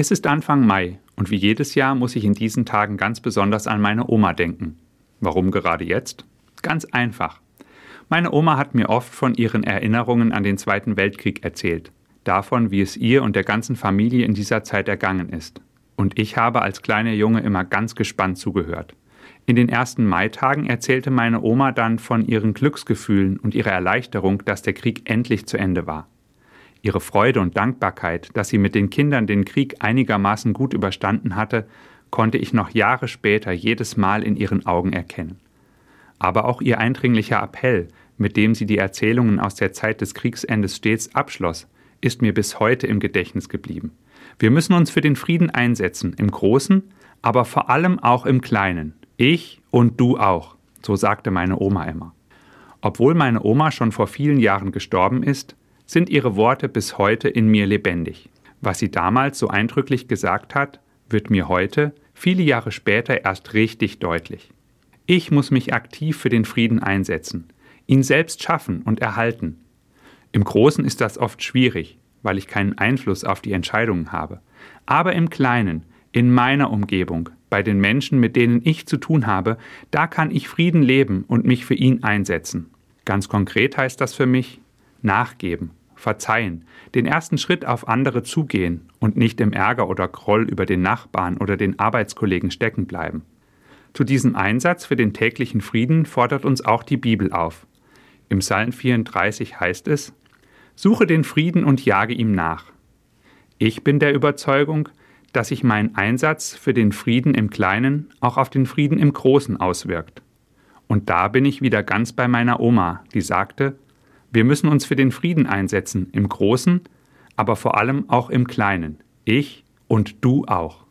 Es ist Anfang Mai und wie jedes Jahr muss ich in diesen Tagen ganz besonders an meine Oma denken. Warum gerade jetzt? Ganz einfach. Meine Oma hat mir oft von ihren Erinnerungen an den Zweiten Weltkrieg erzählt, davon, wie es ihr und der ganzen Familie in dieser Zeit ergangen ist. Und ich habe als kleiner Junge immer ganz gespannt zugehört. In den ersten Maitagen erzählte meine Oma dann von ihren Glücksgefühlen und ihrer Erleichterung, dass der Krieg endlich zu Ende war. Ihre Freude und Dankbarkeit, dass sie mit den Kindern den Krieg einigermaßen gut überstanden hatte, konnte ich noch Jahre später jedes Mal in ihren Augen erkennen. Aber auch ihr eindringlicher Appell, mit dem sie die Erzählungen aus der Zeit des Kriegsendes stets abschloss, ist mir bis heute im Gedächtnis geblieben. Wir müssen uns für den Frieden einsetzen, im Großen, aber vor allem auch im Kleinen. Ich und du auch, so sagte meine Oma immer. Obwohl meine Oma schon vor vielen Jahren gestorben ist, sind ihre Worte bis heute in mir lebendig. Was sie damals so eindrücklich gesagt hat, wird mir heute, viele Jahre später, erst richtig deutlich. Ich muss mich aktiv für den Frieden einsetzen, ihn selbst schaffen und erhalten. Im Großen ist das oft schwierig, weil ich keinen Einfluss auf die Entscheidungen habe. Aber im Kleinen, in meiner Umgebung, bei den Menschen, mit denen ich zu tun habe, da kann ich Frieden leben und mich für ihn einsetzen. Ganz konkret heißt das für mich nachgeben, verzeihen, den ersten Schritt auf andere zugehen und nicht im Ärger oder Groll über den Nachbarn oder den Arbeitskollegen stecken bleiben. Zu diesem Einsatz für den täglichen Frieden fordert uns auch die Bibel auf. Im Psalm 34 heißt es: Suche den Frieden und jage ihm nach. Ich bin der Überzeugung, dass sich mein Einsatz für den Frieden im Kleinen auch auf den Frieden im Großen auswirkt. Und da bin ich wieder ganz bei meiner Oma, die sagte, wir müssen uns für den Frieden einsetzen, im Großen, aber vor allem auch im Kleinen. Ich und du auch.